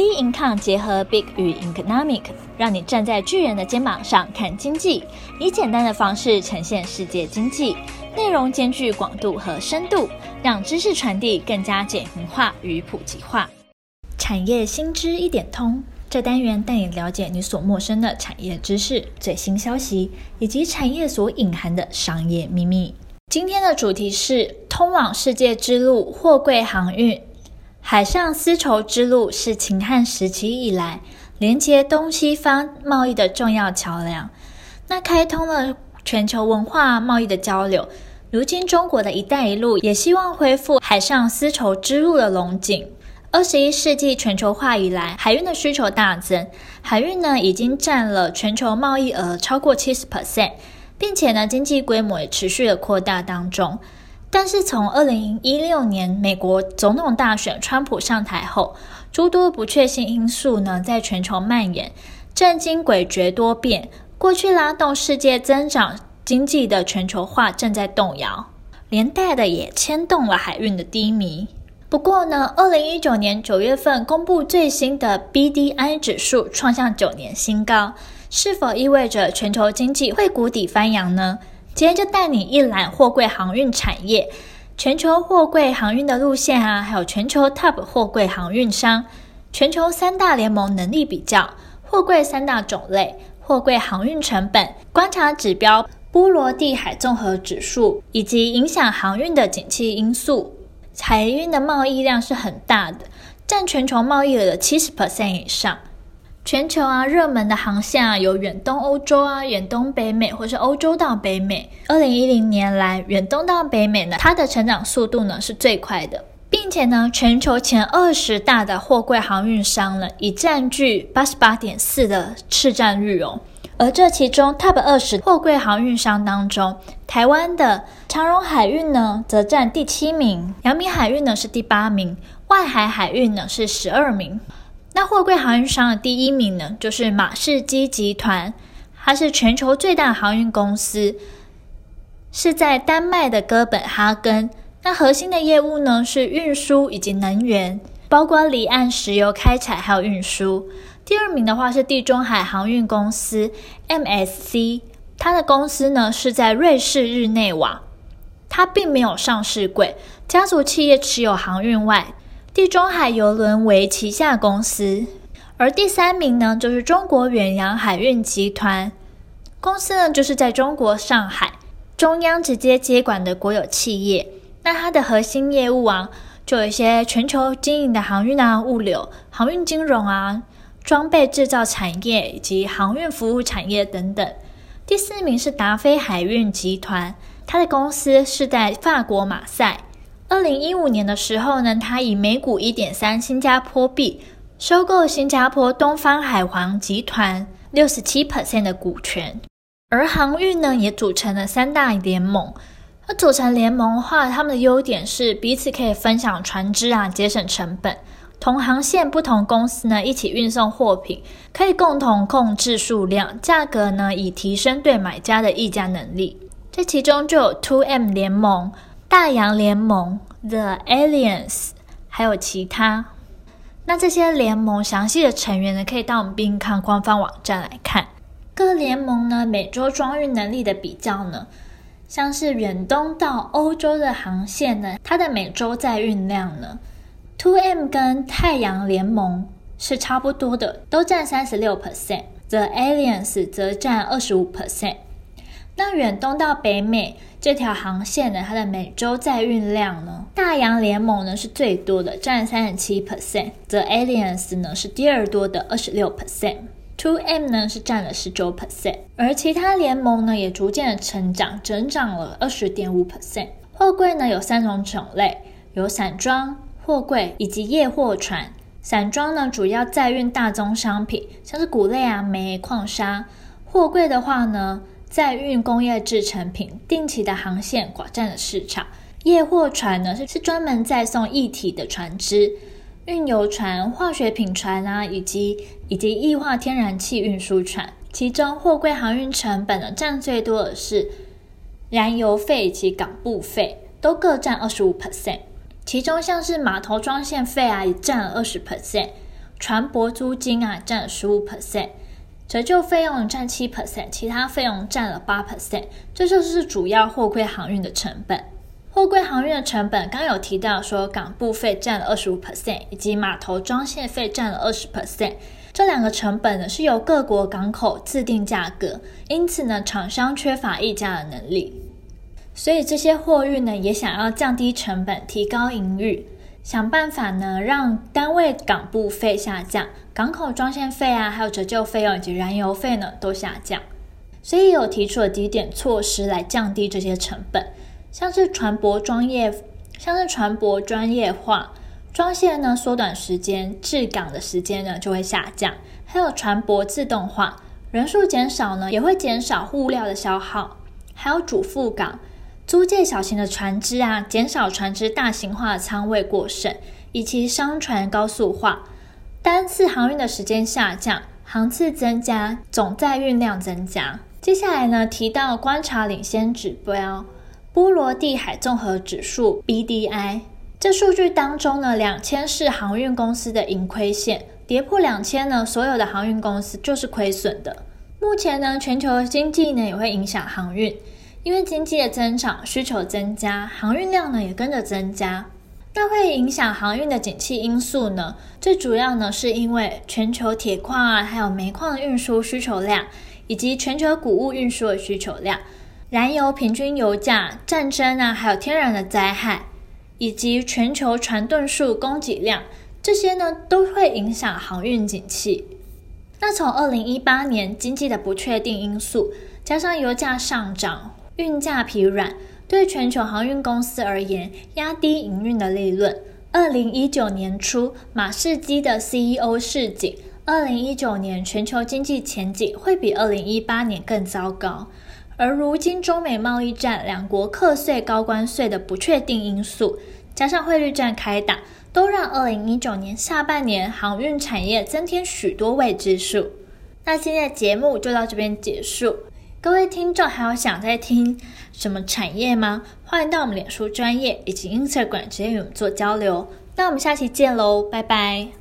B Income 结合 Big 与 Economic，让你站在巨人的肩膀上看经济，以简单的方式呈现世界经济，内容兼具广度和深度，让知识传递更加简明化与普及化。产业新知一点通，这单元带你了解你所陌生的产业知识、最新消息，以及产业所隐含的商业秘密。今天的主题是通往世界之路——货柜航运。海上丝绸之路是秦汉时期以来连接东西方贸易的重要桥梁，那开通了全球文化贸易的交流。如今，中国的一带一路也希望恢复海上丝绸之路的龙井。二十一世纪全球化以来，海运的需求大增，海运呢已经占了全球贸易额超过七十 percent，并且呢经济规模也持续的扩大当中。但是从二零一六年美国总统大选，川普上台后，诸多不确定因素呢在全球蔓延，政经诡谲多变，过去拉动世界增长经济的全球化正在动摇，连带的也牵动了海运的低迷。不过呢，二零一九年九月份公布最新的 BDI 指数创下九年新高，是否意味着全球经济会谷底翻扬呢？今天就带你一览货柜航运产业，全球货柜航运的路线啊，还有全球 TOP 货柜航运商，全球三大联盟能力比较，货柜三大种类，货柜航运成本观察指标，波罗的海综合指数，以及影响航运的景气因素。海运的贸易量是很大的，占全球贸易额的七十 percent 以上。全球啊，热门的航线啊，有远东欧洲啊，远东北美，或是欧洲到北美。二零一零年来，远东到北美呢，它的成长速度呢是最快的，并且呢，全球前二十大的货柜航运商呢，已占据八十八点四的市占率哦。而这其中 Top 二十货柜航运商当中，台湾的长荣海运呢，则占第七名；阳明海运呢是第八名；外海海运呢是十二名。那货柜航运商的第一名呢，就是马士基集团，它是全球最大航运公司，是在丹麦的哥本哈根。那核心的业务呢，是运输以及能源，包括离岸石油开采还有运输。第二名的话是地中海航运公司 MSC，它的公司呢是在瑞士日内瓦，它并没有上市柜，家族企业持有航运外。地中海邮轮为旗下公司，而第三名呢，就是中国远洋海运集团公司呢，就是在中国上海中央直接接管的国有企业。那它的核心业务啊，就有一些全球经营的航运啊、物流、航运金融啊、装备制造产业以及航运服务产业等等。第四名是达飞海运集团，它的公司是在法国马赛。二零一五年的时候呢，他以每股一点三新加坡币收购新加坡东方海皇集团六十七 percent 的股权，而航运呢也组成了三大联盟。那组成联盟的话，他们的优点是彼此可以分享船只啊，节省成本。同航线不同公司呢一起运送货品，可以共同控制数量，价格呢以提升对买家的议价能力。这其中就有 Two M 联盟。大洋联盟 The Alliance，还有其他，那这些联盟详细的成员呢，可以到我们 bin con 官方网站来看。各联盟呢，每周装运能力的比较呢，像是远东到欧洲的航线呢，它的每周载运量呢，Two M 跟太阳联盟是差不多的，都占三十六 percent，The Alliance 则占二十五 percent。那远东到北美这条航线呢，它的每周载运量呢，大洋联盟呢是最多的，占三十七 percent；The Alliance 呢是第二多的，二十六 percent；Two M 呢是占了十九 percent，而其他联盟呢也逐渐的成长，增长了二十点五 percent。货柜呢有三种种类，有散装货柜以及夜货船。散装呢主要载运大宗商品，像是谷类啊、煤、矿砂；货柜的话呢，载运工业制成品，定期的航线寡占了市场。夜货船呢是是专门载送液体的船只，运油船、化学品船啊，以及以及液化天然气运输船。其中货柜航运成本呢占最多的是燃油费以及港埠费，都各占二十五 percent。其中像是码头装线费啊也占了二十 percent，船舶租金啊占了十五 percent，折旧费用占七 percent，其他费用占了八 percent，这就是主要货柜航运的成本。货柜航运的成本刚有提到说，港部费占了二十五 percent，以及码头装卸费占了二十 percent。这两个成本呢是由各国港口自定价格，因此呢厂商缺乏议价的能力。所以这些货运呢也想要降低成本，提高盈余，想办法呢让单位港部费下降，港口装卸费啊，还有折旧费用以及燃油费呢都下降。所以有提出了几点措施来降低这些成本，像是船舶专业，像是船舶专业化，装卸呢缩短时间，滞港的时间呢就会下降，还有船舶自动化，人数减少呢也会减少物料的消耗，还有主副港。租借小型的船只啊，减少船只大型化的舱位过剩，以及商船高速化，单次航运的时间下降，航次增加，总载运量增加。接下来呢，提到观察领先指标波罗的海综合指数 BDI，这数据当中呢，两千是航运公司的盈亏线，跌破两千呢，所有的航运公司就是亏损的。目前呢，全球经济呢也会影响航运。因为经济的增长，需求增加，航运量呢也跟着增加。那会影响航运的景气因素呢？最主要呢是因为全球铁矿啊，还有煤矿的运输需求量，以及全球谷物运输的需求量，燃油平均油价、战争啊，还有天然的灾害，以及全球船吨数、供给量，这些呢都会影响航运景气。那从二零一八年经济的不确定因素，加上油价上涨。运价疲软，对全球航运公司而言，压低营运的利润。二零一九年初，马士基的 CEO 示警，二零一九年全球经济前景会比二零一八年更糟糕。而如今中美贸易战、两国课税高关税的不确定因素，加上汇率战开打，都让二零一九年下半年航运产业增添许多未知数。那今天的节目就到这边结束。各位听众，还有想再听什么产业吗？欢迎到我们脸书专业以及 Instagram 直接与我们做交流。那我们下期见喽，拜拜。